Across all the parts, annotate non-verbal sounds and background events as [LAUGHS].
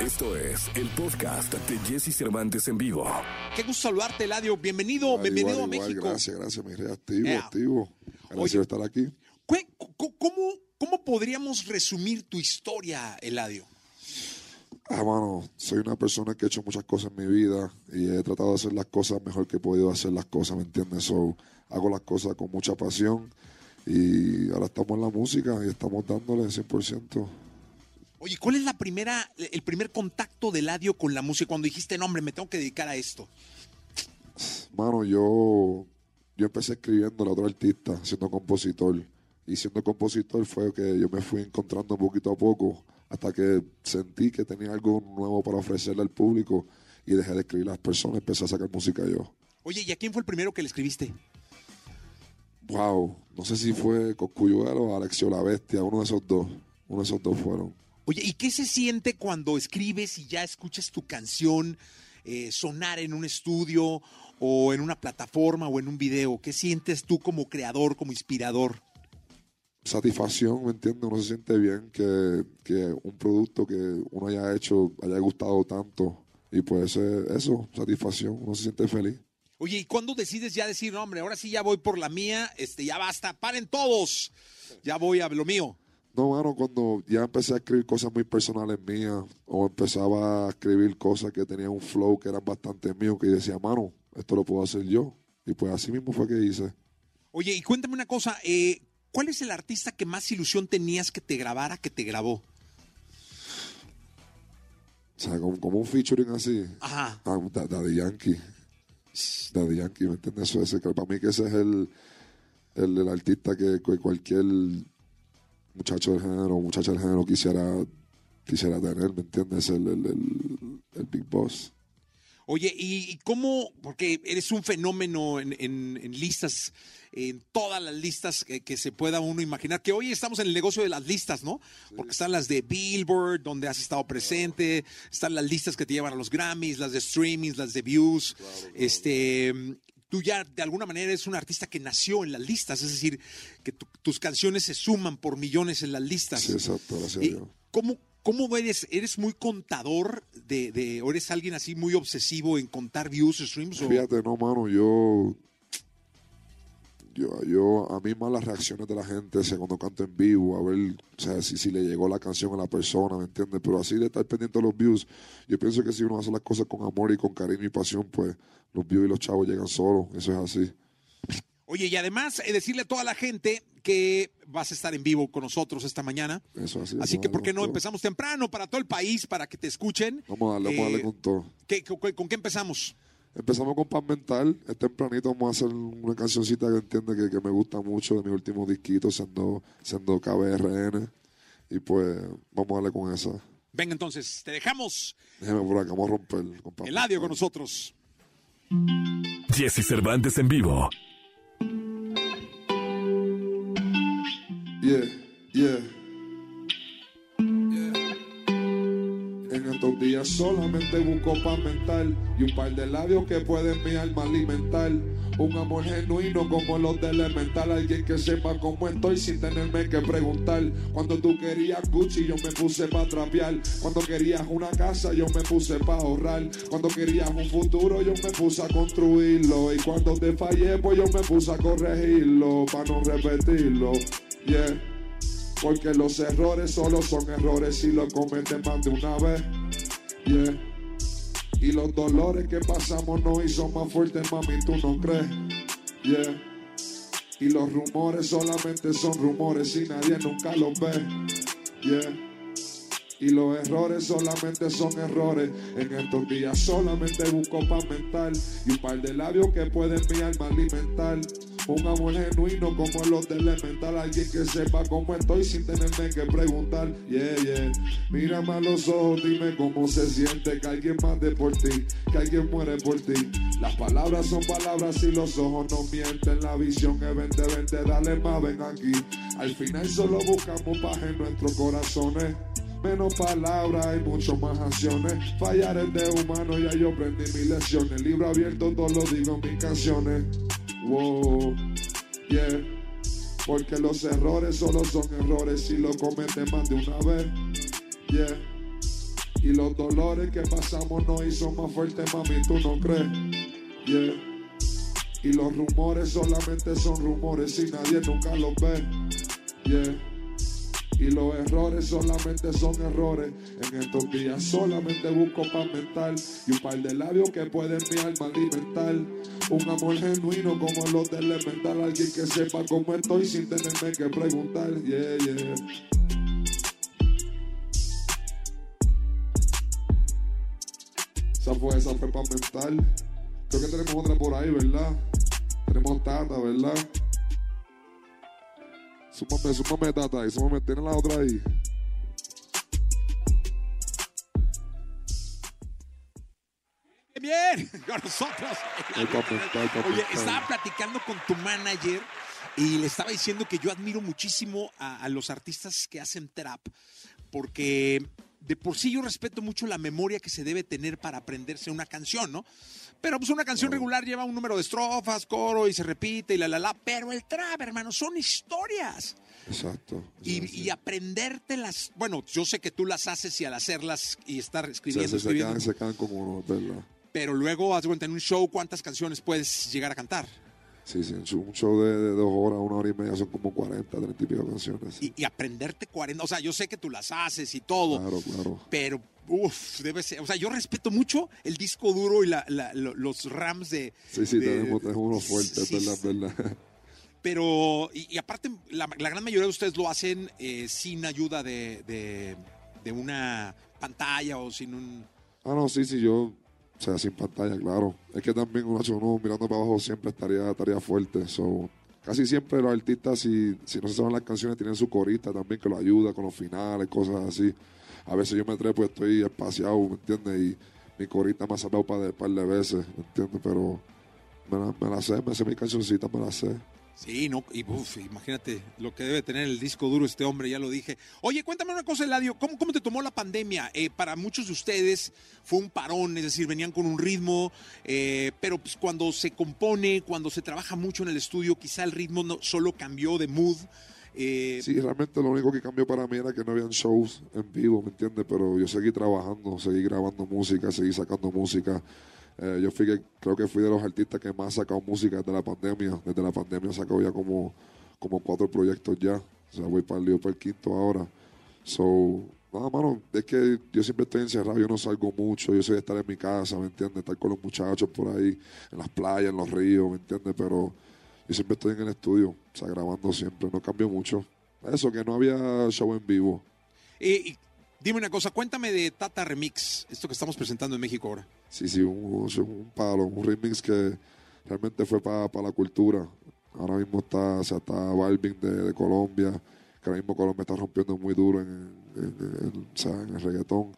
Esto es el podcast de Jesse Cervantes en vivo. Qué gusto saludarte, Eladio. Bienvenido, bienvenido igual, a igual, México. Gracias, gracias, mi rey. Activo, Yeah. activo. Gracias Oye. por estar aquí. ¿Cómo, ¿Cómo podríamos resumir tu historia, Eladio? Ah, mano, soy una persona que he hecho muchas cosas en mi vida y he tratado de hacer las cosas mejor que he podido hacer las cosas, ¿me entiendes? So, hago las cosas con mucha pasión y ahora estamos en la música y estamos dándole 100%. Oye, ¿cuál es la primera, el primer contacto de Eladio con la música cuando dijiste, no, hombre, me tengo que dedicar a esto? Mano, yo, yo empecé escribiendo a otro artista, siendo compositor. Y siendo compositor fue que yo me fui encontrando poquito a poco hasta que sentí que tenía algo nuevo para ofrecerle al público y dejé de escribir a las personas, empecé a sacar música yo. Oye, ¿y a quién fue el primero que le escribiste? Wow, no sé si fue Coscuyuelo o Alexio la Bestia, uno de esos dos. Uno de esos dos fueron. Oye, ¿y qué se siente cuando escribes y ya escuchas tu canción eh, sonar en un estudio o en una plataforma o en un video? ¿Qué sientes tú como creador, como inspirador? Satisfacción, ¿me entiendes? Uno se siente bien que, que un producto que uno haya hecho haya gustado tanto. Y pues eh, eso, satisfacción, uno se siente feliz. Oye, ¿y cuándo decides ya decir, no, hombre, ahora sí ya voy por la mía, este, ya basta, paren todos, ya voy a lo mío? No, mano, cuando ya empecé a escribir cosas muy personales mías, o empezaba a escribir cosas que tenían un flow que eran bastante mío, que decía, mano, esto lo puedo hacer yo. Y pues así mismo fue que hice. Oye, y cuéntame una cosa, eh, ¿cuál es el artista que más ilusión tenías que te grabara, que te grabó? O sea, como, como un featuring así. Ajá. Ah, Da- Daddy Yankee. Daddy Yankee, ¿me entiendes? Eso, ese, para mí que ese es el, el, el artista que cualquier muchacho del género, muchacha del género quisiera, quisiera tener, ¿me entiendes? El, el, el, el Big Boss. Oye, ¿y cómo? Porque eres un fenómeno en, en- en listas, en todas las listas que, que se pueda uno imaginar, que hoy estamos en el negocio de las listas, ¿no? Porque están las de Billboard, donde has estado presente, están las listas que te llevan a los Grammys, las de streamings, las de views, este... Tú ya de alguna manera eres un artista que nació en las listas, es decir, que tu- tus canciones se suman por millones en las listas. Sí, exacto, gracias Eh. ¿Cómo, cómo eres? ¿Eres muy contador de, de- o eres alguien así muy obsesivo en contar views, streams? o- Fíjate, no, mano, yo, yo, yo, a mí más las reacciones de la gente, sea, cuando canto en vivo, a ver, o sea, si, si le llegó la canción a la persona, ¿me entiendes? Pero así de estar pendiente de los views, yo pienso que si uno hace las cosas con amor y con cariño y pasión, pues los views y los chavos llegan solos, eso es así. Oye, y además eh, decirle a toda la gente que vas a estar en vivo con nosotros esta mañana. Eso así. Así que, ¿por qué no todo. empezamos temprano para todo el país, para que te escuchen? Vamos a darle, vamos a darle Eh, con todo. ¿qué- con, con qué empezamos? Empezamos con Paz Mental. Es tempranito vamos a hacer una cancioncita que entiende que, que me gusta mucho de mi último disquito, siendo, siendo KBRN. Y pues vamos a darle con esa. Venga, entonces, te dejamos Déjeme por acá, vamos a romper. Con Paz el Mental. con nosotros. Jesse Cervantes en vivo. Yeah, yeah. Solamente busco paz mental y un par de labios que pueden mi alma alimentar. Un amor genuino como los de elemental, alguien que sepa cómo estoy sin tenerme que preguntar. Cuando tú querías Gucci, yo me puse pa' trapear. Cuando querías una casa, yo me puse pa' ahorrar. Cuando querías un futuro, yo me puse a construirlo. Y cuando te fallé, pues yo me puse a corregirlo, pa' no repetirlo. Yeah. Porque los errores solo son errores si los cometes más de una vez. Y los dolores que pasamos no hizo más fuertes, mami, tú no crees. Yeah. Y los rumores solamente son rumores y nadie nunca los ve. Yeah. Y los errores solamente son errores. En estos días solamente busco paz mental y un par de labios que pueden mi alma alimentar. Un amor genuino como los de elemental. Alguien que sepa cómo estoy sin tenerme que preguntar. Yeah, yeah. Mírame a los ojos, dime cómo se siente que alguien mate por ti, que alguien muere por ti. Las palabras son palabras y los ojos no mienten. La visión es 2020, dale más, ven aquí. Al final solo buscamos paz en nuestros corazones. Menos palabras y mucho más acciones. Fallar es de humano, ya yo aprendí mis lecciones. Libro abierto, todo lo digo en mis canciones. Porque los errores solo son errores si lo cometes más de una vez. Yeah. Y los dolores que pasamos nos hizo más fuertes, mami, ¿tú no crees? Yeah. Y los rumores solamente son rumores y nadie nunca los ve. Yeah. Y los errores solamente son errores. En estos días solamente busco paz mental y un par de labios que pueden mi alma alimentar. Un amor genuino como los de elemental. Alguien que sepa cómo estoy sin tenerme que preguntar. Yeah, yeah. Esa fue, esa fue paz mental. Creo que tenemos otra por ahí, ¿verdad? Tenemos Tata, ¿verdad? Súmame, súmame, Tata, y súmame, tiene la otra ahí. Bien, [LAUGHS] con nosotros. Ay, Oye, estaba platicando con tu manager y le estaba diciendo que yo admiro muchísimo a, a los artistas que hacen trap, porque de por sí yo respeto mucho la memoria que se debe tener para aprenderse una canción, ¿no? Pero pues una canción regular lleva un número de estrofas, coro y se repite y la la la, pero el trap, hermano, son historias. Exacto. Y, aprendértelas, bueno, yo sé que tú las haces y al hacerlas y estar escribiendo, sí, se, escribiendo, quedan, se quedan como pero luego, haz cuenta, en un show, ¿cuántas canciones puedes llegar a cantar? Sí, sí, un show- un show de, de dos horas, una hora y media, son como 40, 30 y pico canciones. Y, y aprenderte 40, o sea, yo sé que tú las haces y todo, Claro, claro. pero, uff, debe ser, o sea, yo respeto mucho el disco duro y la- la- lo- los rams de... Sí, sí, de- tenemos, tenemos unos fuertes, sí, ¿verdad? sí. ¿verdad? Pero, y, y aparte, la, la gran mayoría de ustedes lo hacen eh, sin ayuda de, de- de una pantalla o sin un... Ah, no, sí, sí, yo, o sea, sin pantalla, claro. Es que también uno, uno mirando para abajo siempre estaría, estaría fuerte. So, casi siempre los artistas, si, si no se saben las canciones, tienen su corista también que lo ayuda con los finales, cosas así. A veces yo me trepo y estoy espaciado, ¿me entiendes? Y mi corista me ha salvado un par de, veces, ¿me entiendes? Pero me la, la sé, me sé mis cancioncitas, me las sé. Sí, no, y uf, imagínate lo que debe tener el disco duro este hombre, ya lo dije. Oye, cuéntame una cosa, Eladio, ¿cómo, cómo te tomó la pandemia? Eh, para muchos de ustedes fue un parón, es decir, venían con un ritmo, eh, pero pues cuando se compone, cuando se trabaja mucho en el estudio, quizá el ritmo no solo cambió de mood. eh, Sí, realmente lo único que cambió para mí era que no habían shows en vivo, ¿me entiendes? Pero yo seguí trabajando, seguí grabando música, seguí sacando música. Eh, yo fui que, creo que fui de los artistas que más ha sacado música desde la pandemia. Desde la pandemia he sacado ya como, como cuatro proyectos ya. O sea, voy para el lío para el quinto ahora. So, nada, mano, es que yo siempre estoy encerrado, yo no salgo mucho, yo soy de estar en mi casa, ¿me entiendes? Estar con los muchachos por ahí, en las playas, en los ríos, ¿me entiendes? Pero yo siempre estoy en el estudio, o sea, grabando siempre, no cambio mucho. Eso, que no había show en vivo. eh, y dime una cosa, cuéntame de Tata Remix, esto que estamos presentando en México ahora. Sí, sí, un, un palo, un remix que realmente fue para la cultura. Ahora mismo está, o sea, está Balvin de, de Colombia, que ahora mismo Colombia está rompiendo muy duro en, en- en- o sea, en el reggaetón.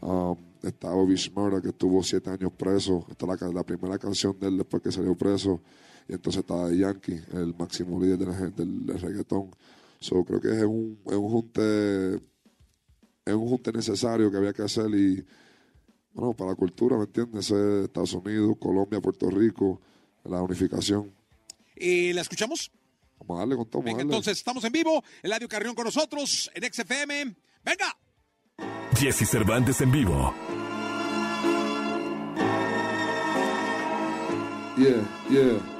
Um, está Bobby Shmurda, que estuvo siete años preso. Está la, la primera canción de él después que salió preso. Y entonces está Yankee, el máximo líder del, del, del reggaetón. So, creo que es un, es un junte es un junte necesario que había que hacer y bueno, para la cultura, ¿me entiendes? Es Estados Unidos, Colombia, Puerto Rico, la unificación. Eh, ¿La escuchamos? Vamos a darle con todo, Venga, entonces estamos en vivo, Eladio Carrión con nosotros en XFM. ¡Venga! Jesse Cervantes en vivo. Yeah, yeah.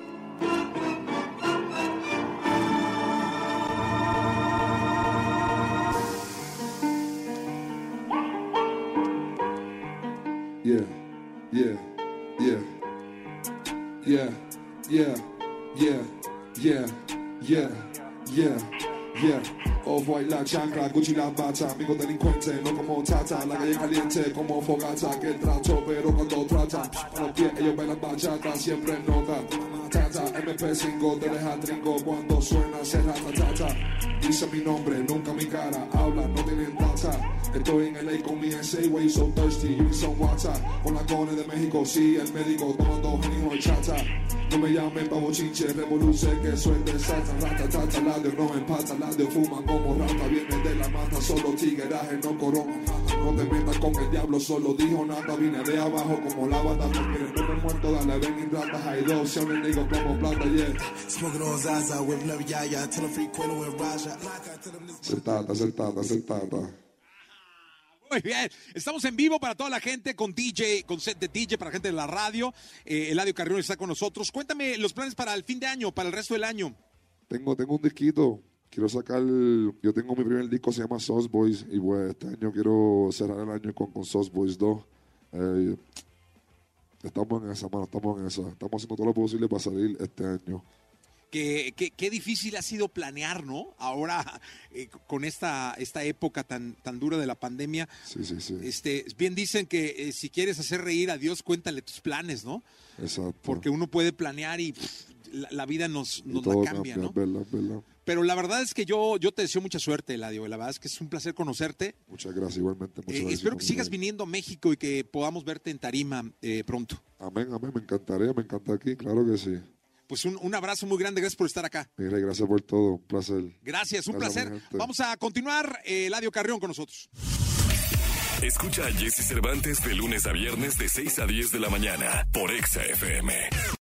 Yeah, yeah, yeah, yeah, yeah, yeah, yeah, yeah, yeah, yeah. Off white la chancla, Gucci la bata, amigo delincuente, no como tata, la calle caliente como fogata, que trato, pero cuando trata, a los pies ellos bailan bachata, siempre nota. Tata, MP5 te deja tringo cuando suena serata tata. Dice mi nombre, nunca mi cara, habla, no tienen data. Estoy en LA con mi way so thirsty, you need some water. Con la cone de México, sí, el médico tomando genio de chata. No me llamen pavo chinche, revoluce que de sata, rata, tata, ladio, no empata, ladio, fuma como rata, viene de la mata, solo tigueraje, no corona. No te metas con el diablo, solo dijo nada, vine de abajo como la bata, porque no me muerto, dale, ven y rata, hay dos, si un digo como plata, yeah. Smoking on Zaza, whipping up Yaya, tell them free Quino and Raja. Sentata, sentata, sentata. Muy bien, estamos en vivo para toda la gente con DJ, con set de DJ para gente de la radio. Eh, Eladio Carrión está con nosotros. Cuéntame los planes para el fin de año, para el resto del año. Tengo, tengo un disquito. Quiero sacar. Yo tengo mi primer disco, se llama Sauce Boys. Y pues este año quiero cerrar el año con, con Sauce Boys 2. Eh, estamos en esa, mano, estamos en esa. Estamos haciendo todo lo posible para salir este año. Qué, qué, difícil ha sido planear, ¿no? Ahora, eh, con esta, esta época tan, tan dura de la pandemia. Sí, sí, sí. Este, bien dicen que eh, si quieres hacer reír a Dios, cuéntale tus planes, ¿no? Exacto. Porque uno puede planear y pff, la, la vida nos, la cambia, ¿no? es verdad. Pero la verdad es que yo, yo te deseo mucha suerte, Eladio. La verdad es que es un placer conocerte. Muchas gracias, igualmente. Muchas Eh, gracias, espero que sigas viniendo a México y que podamos verte en Tarima eh, pronto. Amén, amén. Me encantaría, me encanta aquí, claro que sí. Pues un, un abrazo muy grande, gracias por estar acá. Mire, gracias por todo, un placer. Gracias, un Gracias, placer. Vamos a continuar, eh, Eladio Carrión con nosotros. Escucha a Jesse Cervantes de lunes a viernes de 6 a 10 de la mañana por Exa FM.